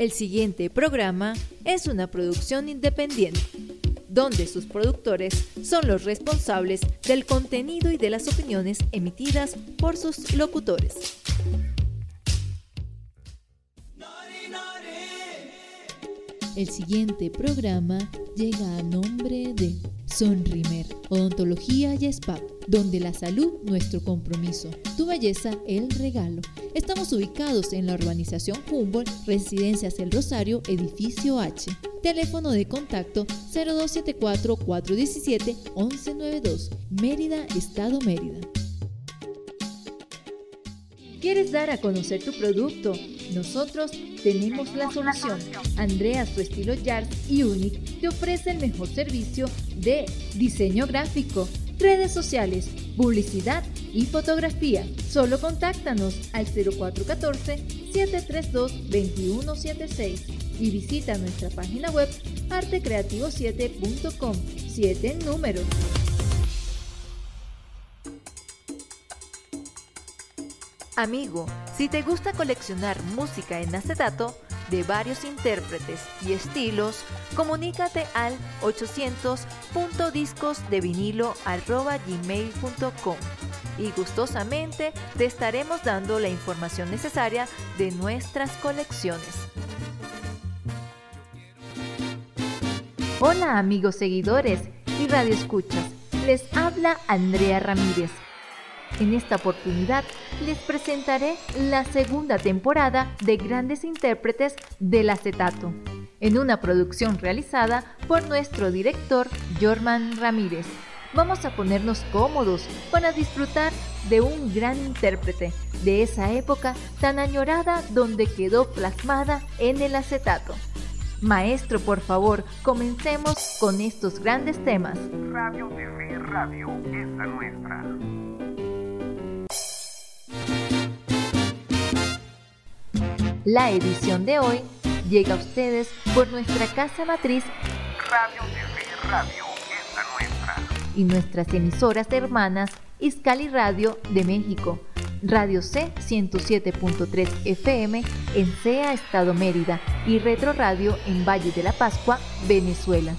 El siguiente programa es una producción independiente, donde sus productores son los responsables del contenido y de las opiniones emitidas por sus locutores. El siguiente programa llega a nombre de Sonrimer, Odontología y Spa, donde la salud nuestro compromiso, tu belleza el regalo. Estamos ubicados en la urbanización Humboldt, Residencias El Rosario, edificio H. Teléfono de contacto 0274-417-1192, Mérida, Estado Mérida. ¿Quieres dar a conocer tu producto? Nosotros tenemos la solución. Andrea, su estilo Yard y Unique te ofrece el mejor servicio de diseño gráfico, redes sociales, publicidad y fotografía. Solo contáctanos al 0414-732-2176 y visita nuestra página web artecreativo7.com. 7 en número. Amigo, si te gusta coleccionar música en acetato de varios intérpretes y estilos, comunícate al 800.discosdevinilo.gmail.com y gustosamente te estaremos dando la información necesaria de nuestras colecciones. Hola amigos seguidores y radioescuchas, les habla Andrea Ramírez en esta oportunidad les presentaré la segunda temporada de Grandes Intérpretes del Acetato, en una producción realizada por nuestro director Jorman Ramírez. Vamos a ponernos cómodos para disfrutar de un gran intérprete de esa época tan añorada donde quedó plasmada en el acetato. Maestro, por favor, comencemos con estos grandes temas. Radio TV Radio, esta nuestra. La edición de hoy llega a ustedes por nuestra casa matriz Radio TV Radio, esta nuestra. Y nuestras emisoras hermanas Iscali Radio de México, Radio C 107.3 FM en CEA Estado Mérida y Retro Radio en Valle de la Pascua, Venezuela.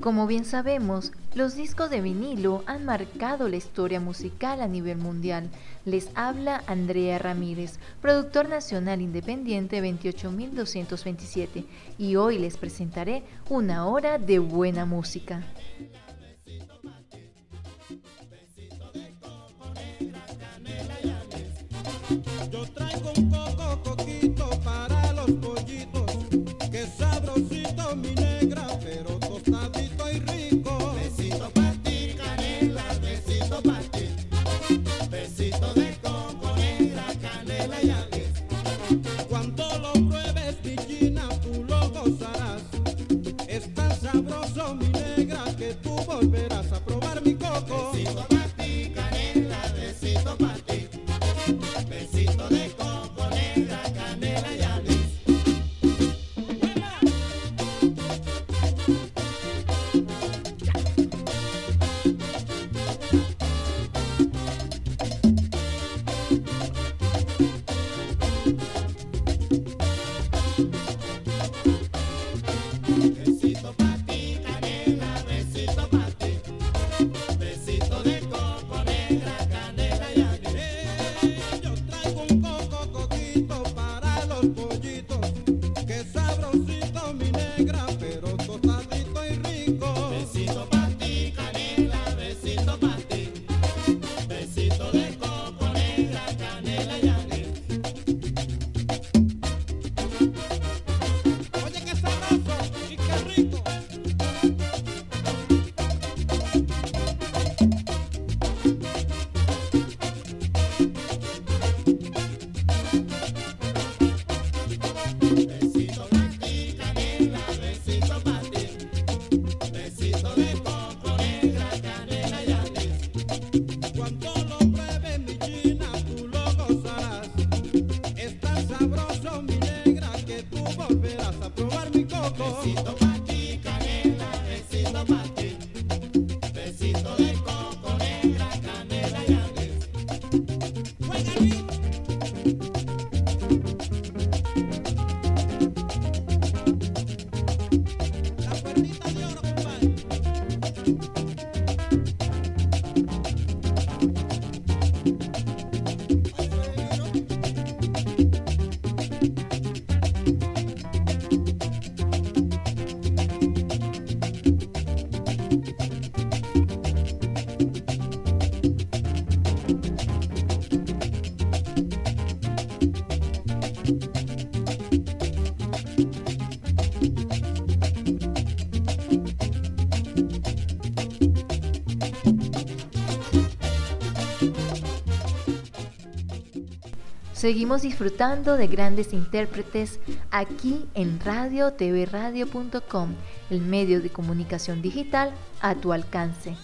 Como bien sabemos, los discos de vinilo han marcado la historia musical a nivel mundial. Les habla Andrea Ramírez, productor nacional independiente 28227, y hoy les presentaré una hora de buena música. Seguimos disfrutando de grandes intérpretes aquí en Radio tvradio.com, el medio de comunicación digital a tu alcance.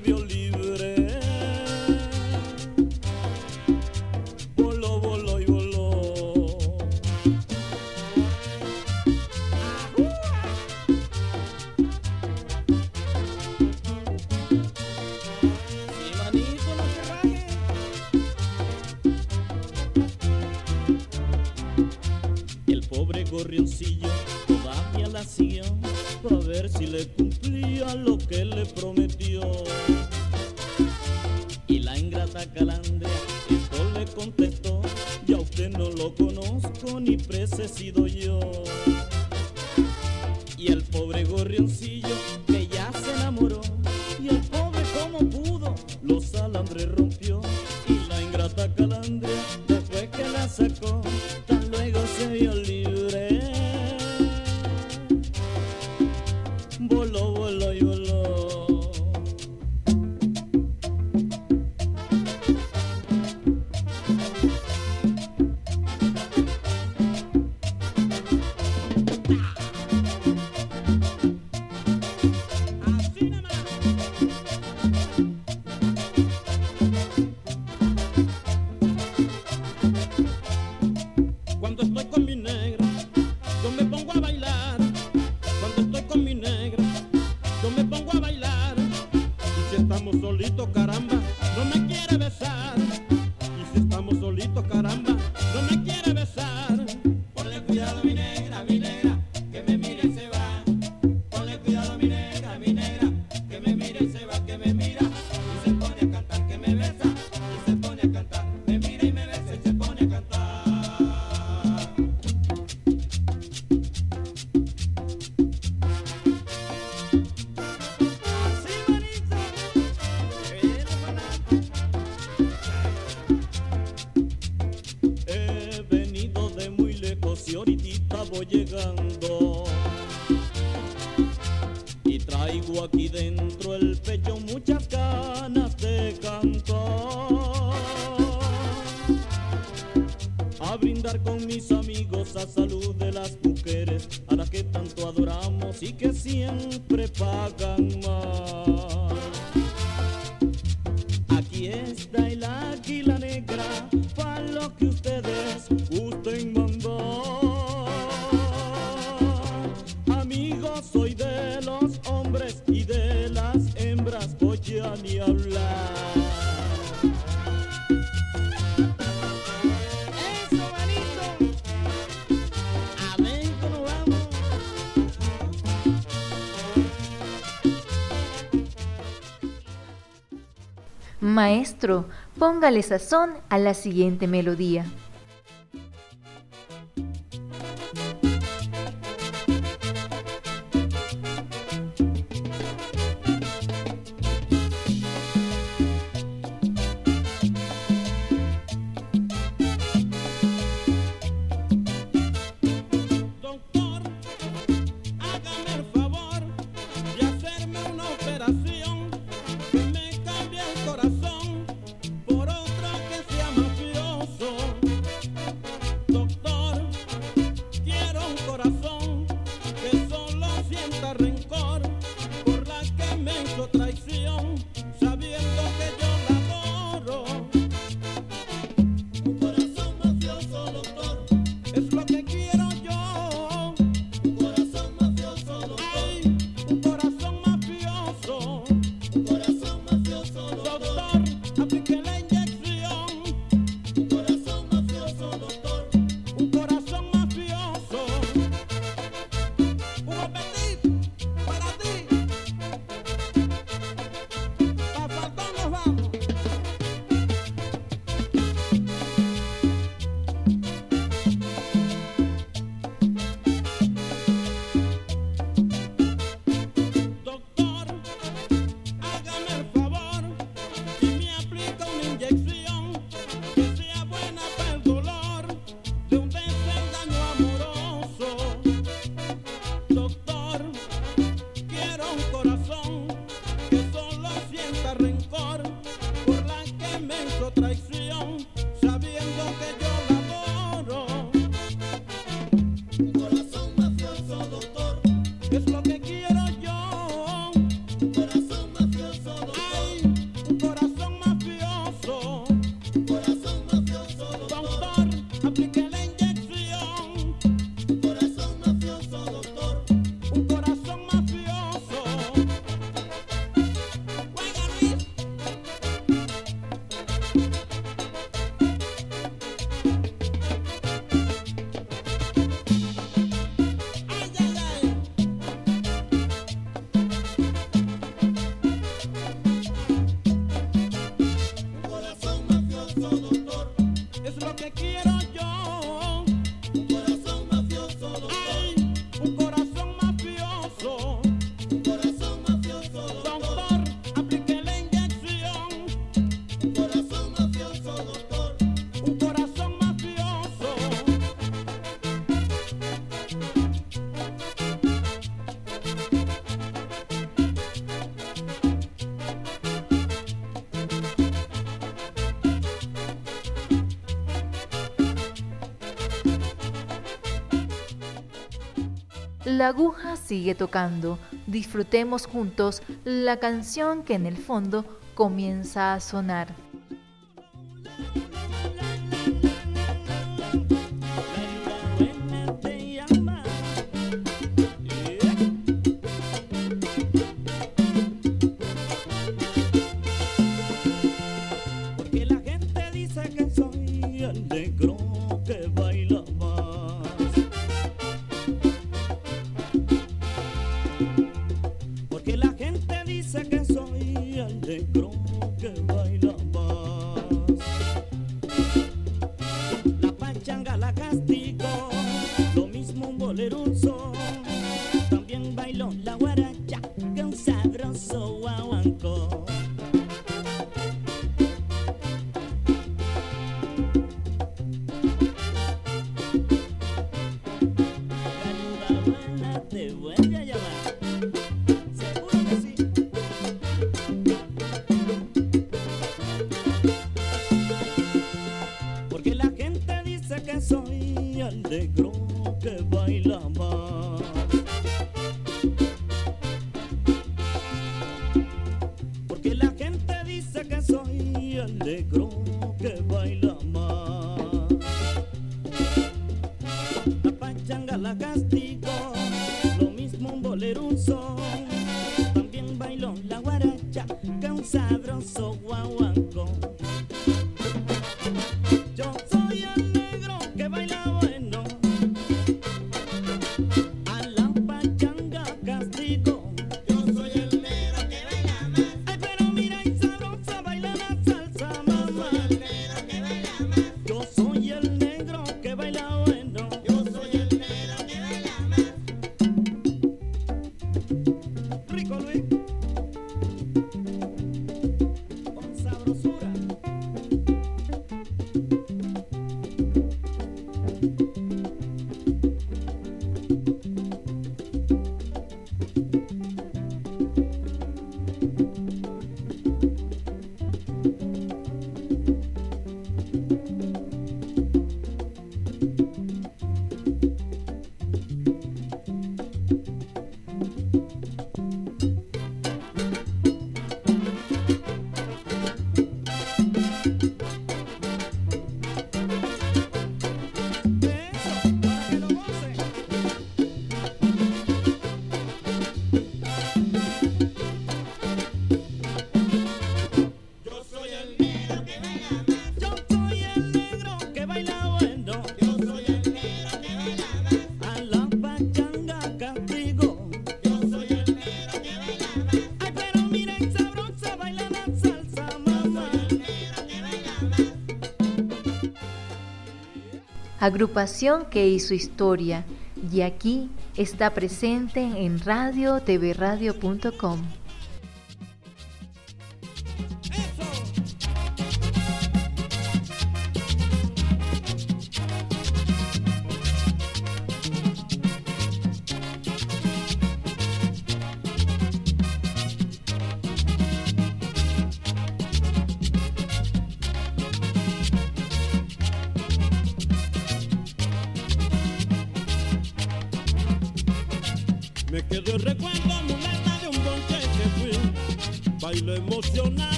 violín. Soy de los hombres y de las hembras, oye a ni hablar. Maestro, póngale sazón a la siguiente melodía. La aguja sigue tocando. Disfrutemos juntos la canción que en el fondo comienza a sonar. Agrupación que hizo historia y aquí está presente en radiotvradio.com. Me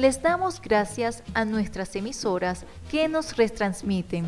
Les damos gracias a nuestras emisoras que nos retransmiten.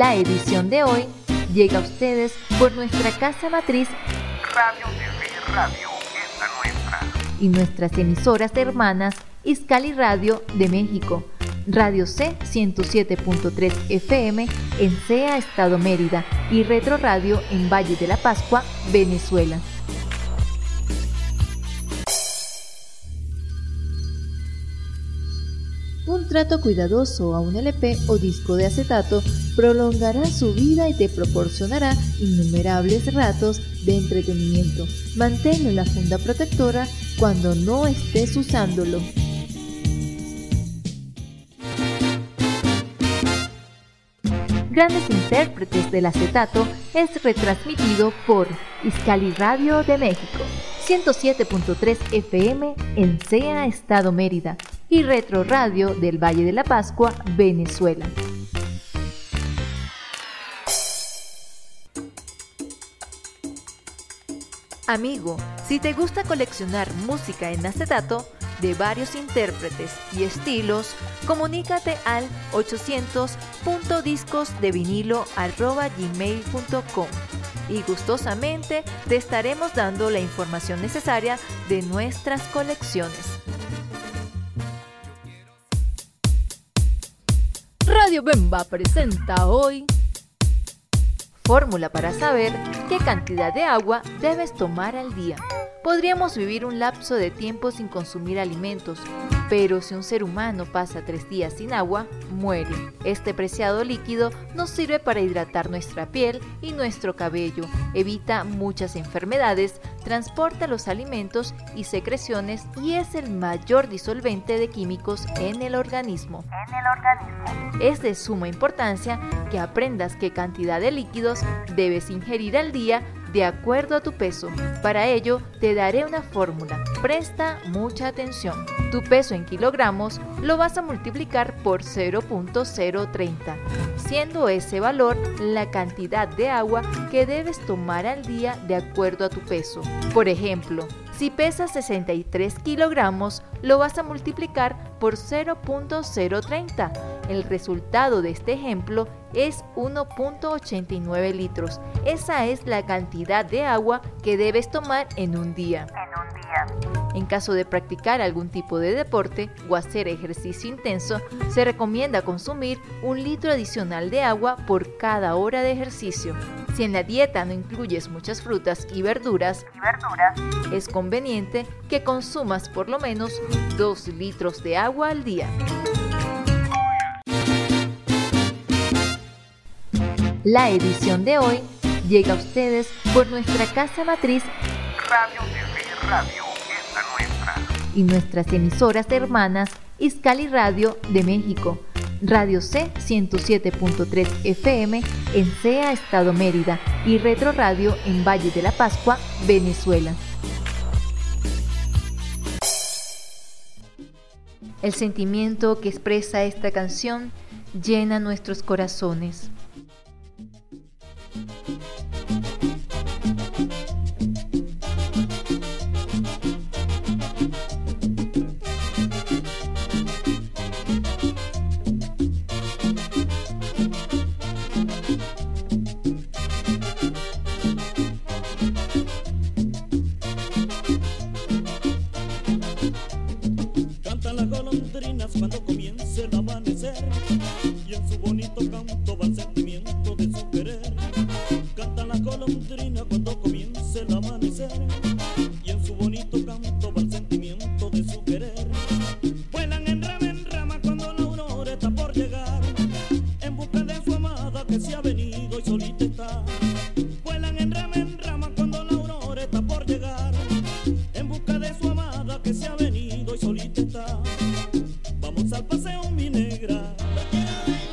La edición de hoy llega a ustedes por nuestra casa matriz Radio TV Radio, esta nuestra. y nuestras emisoras hermanas Iscali Radio de México, Radio C 107.3 FM en CEA Estado Mérida y Retro Radio en Valle de la Pascua, Venezuela. Trato cuidadoso a un LP o disco de acetato prolongará su vida y te proporcionará innumerables ratos de entretenimiento. Manténlo la funda protectora cuando no estés usándolo. Grandes intérpretes del acetato es retransmitido por Iscali Radio de México, 107.3 FM en CEA Estado Mérida y Retro Radio del Valle de la Pascua, Venezuela. Amigo, si te gusta coleccionar música en acetato de varios intérpretes y estilos, comunícate al 800.discosdevinilo.gmail.com y gustosamente te estaremos dando la información necesaria de nuestras colecciones. Radio Bemba presenta hoy Fórmula para saber qué cantidad de agua debes tomar al día. Podríamos vivir un lapso de tiempo sin consumir alimentos, pero si un ser humano pasa tres días sin agua, muere. Este preciado líquido nos sirve para hidratar nuestra piel y nuestro cabello, evita muchas enfermedades, transporta los alimentos y secreciones y es el mayor disolvente de químicos en el organismo. En el organismo. Es de suma importancia que aprendas qué cantidad de líquidos debes ingerir al día de acuerdo a tu peso. Para ello, te daré una fórmula. Presta mucha atención. Tu peso en kilogramos lo vas a multiplicar por 0.030, siendo ese valor la cantidad de agua que debes tomar al día de acuerdo a tu peso. Por ejemplo, si pesas 63 kilogramos, lo vas a multiplicar por 0.030. El resultado de este ejemplo es 1.89 litros. Esa es la cantidad de agua que debes tomar en un día. En un día. En caso de practicar algún tipo de deporte o hacer ejercicio intenso, se recomienda consumir un litro adicional de agua por cada hora de ejercicio. Si en la dieta no incluyes muchas frutas y verduras, Y verduras. es conveniente que consumas por lo menos 2 litros de agua al día. La edición de hoy llega a ustedes por nuestra casa matriz Radio TV Radio, esta nuestra. y nuestras emisoras hermanas Iscali Radio de México, Radio C 107.3 FM en CEA Estado Mérida y Retro Radio en Valle de la Pascua, Venezuela. El sentimiento que expresa esta canción llena nuestros corazones. Vamos al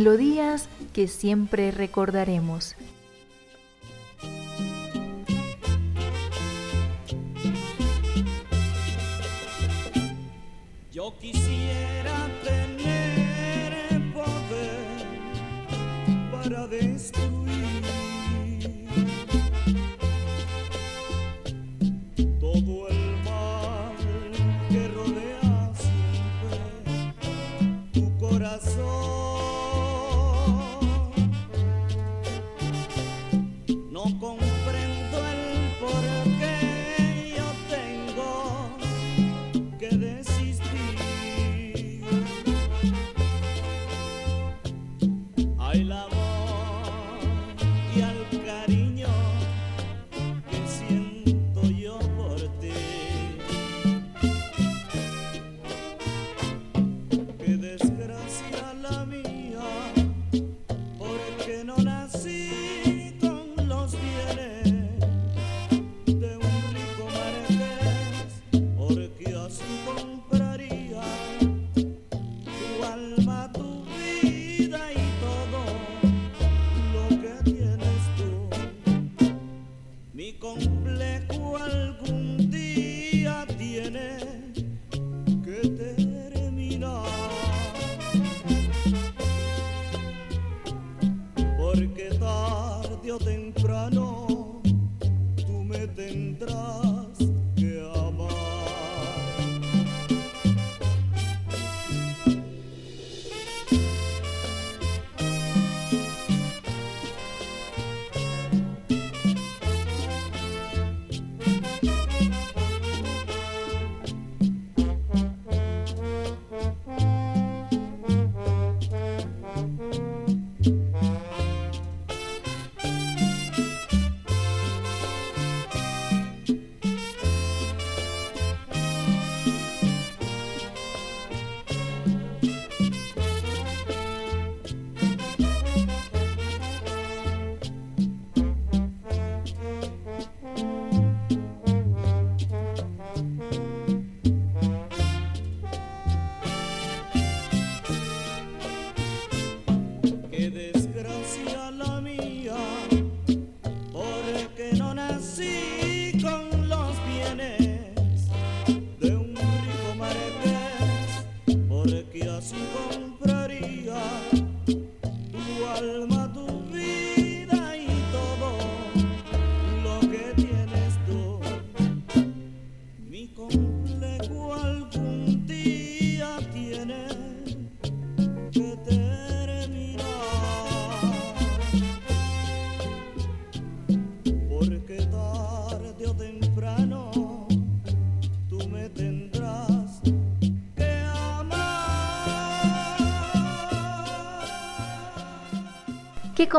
melodías que siempre recordaremos.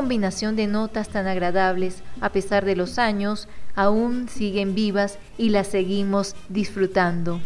combinación de notas tan agradables, a pesar de los años, aún siguen vivas y las seguimos disfrutando.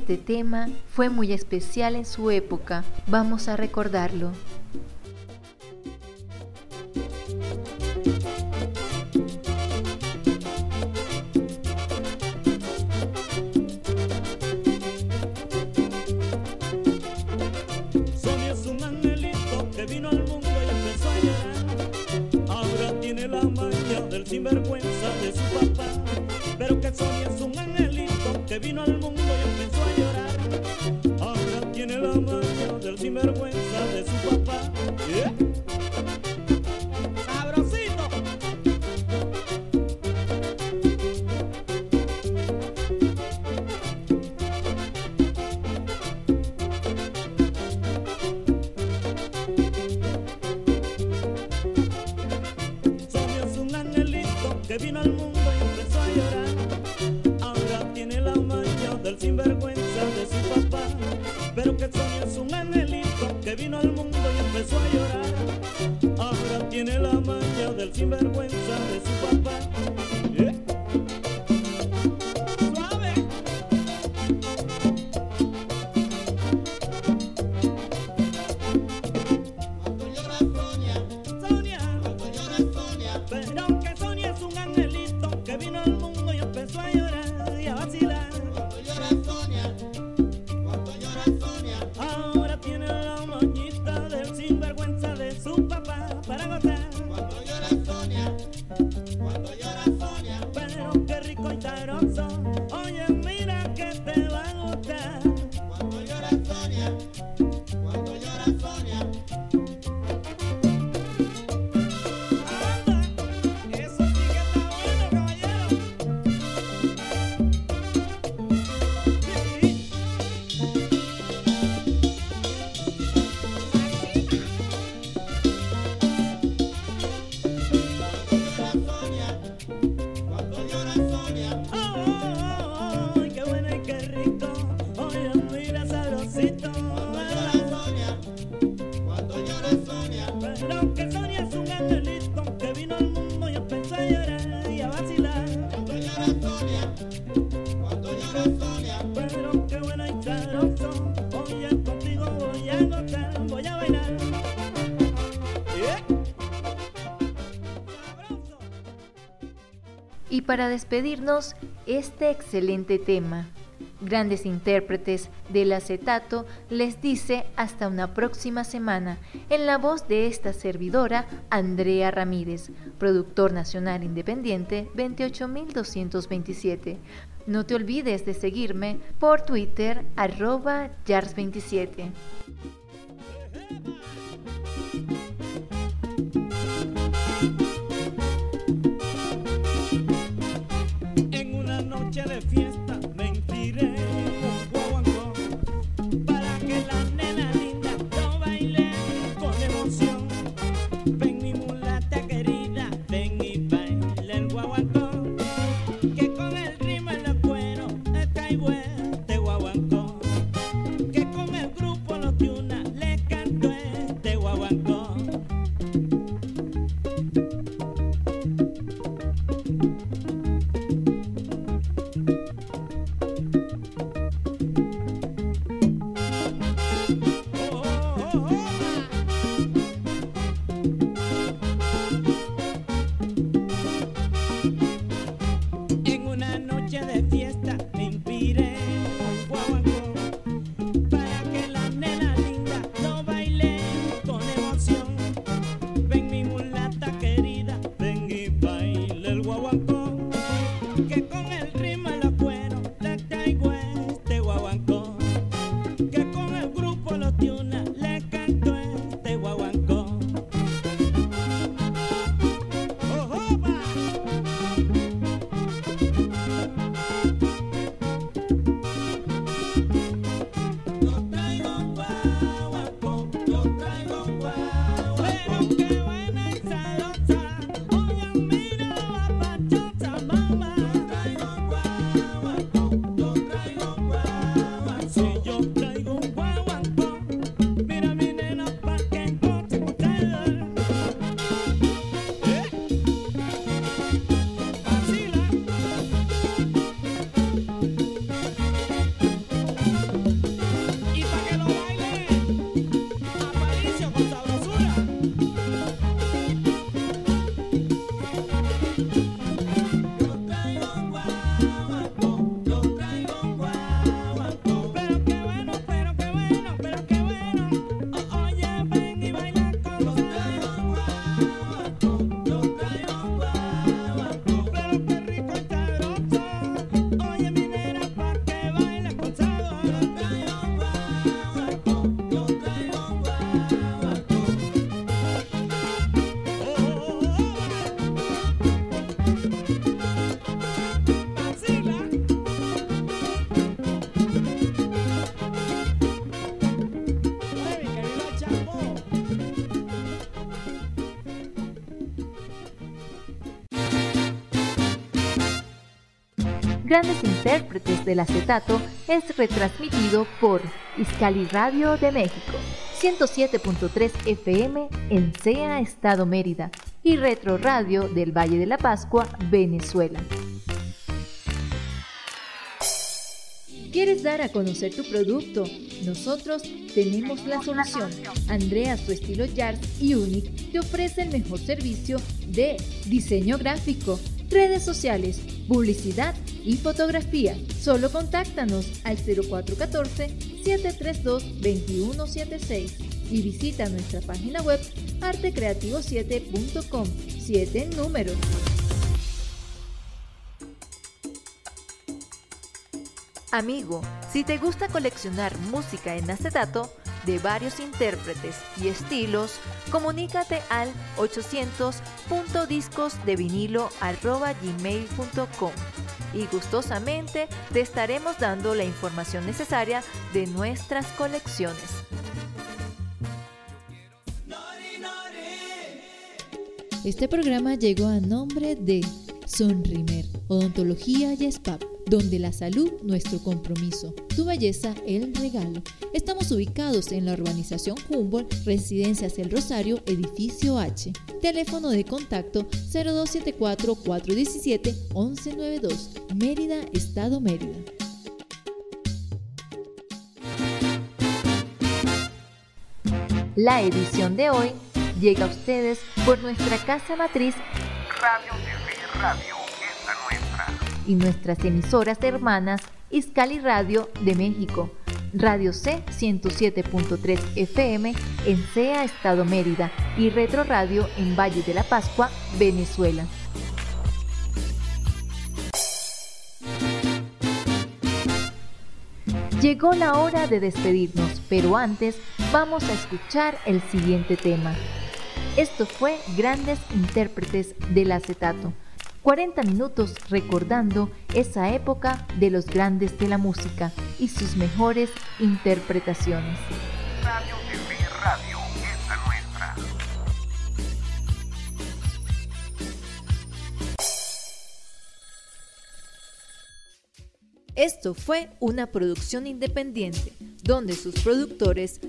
Este tema fue muy especial en su época, vamos a recordarlo. que vino para despedirnos este excelente tema. Grandes intérpretes del acetato les dice hasta una próxima semana en la voz de esta servidora Andrea Ramírez, productor nacional independiente 28227. No te olvides de seguirme por Twitter arroba Jars27. Grandes Intérpretes del Acetato es retransmitido por Iscali Radio de México, 107.3 FM en CEA Estado Mérida y Retro Radio del Valle de la Pascua, Venezuela. ¿Quieres dar a conocer tu producto? Nosotros tenemos la solución. Andrea, su estilo Yars y Unique te ofrece el mejor servicio de diseño gráfico, redes sociales, publicidad y fotografía. Solo contáctanos al 0414-732-2176 y visita nuestra página web artecreativo7.com, 7 en número. Amigo, si te gusta coleccionar música en acetato de varios intérpretes y estilos, comunícate al 800.discosdevinilo.gmail.com y gustosamente te estaremos dando la información necesaria de nuestras colecciones. Este programa llegó a nombre de Sonrimer, Odontología y Spa donde la salud nuestro compromiso, tu belleza el regalo. Estamos ubicados en la urbanización Humboldt, Residencias El Rosario, edificio H. Teléfono de contacto 0274-417-1192, Mérida, Estado Mérida. La edición de hoy llega a ustedes por nuestra casa matriz Radio TV Radio y nuestras emisoras hermanas Iscali Radio de México, Radio C 107.3 FM en CEA Estado Mérida y Retro Radio en Valle de la Pascua, Venezuela. Llegó la hora de despedirnos, pero antes vamos a escuchar el siguiente tema. Esto fue Grandes Intérpretes del Acetato 40 minutos recordando esa época de los grandes de la música y sus mejores interpretaciones. Radio TV Radio, esta nuestra. Esto fue una producción independiente, donde sus productores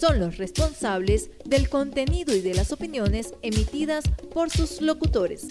son los responsables del contenido y de las opiniones emitidas por sus locutores.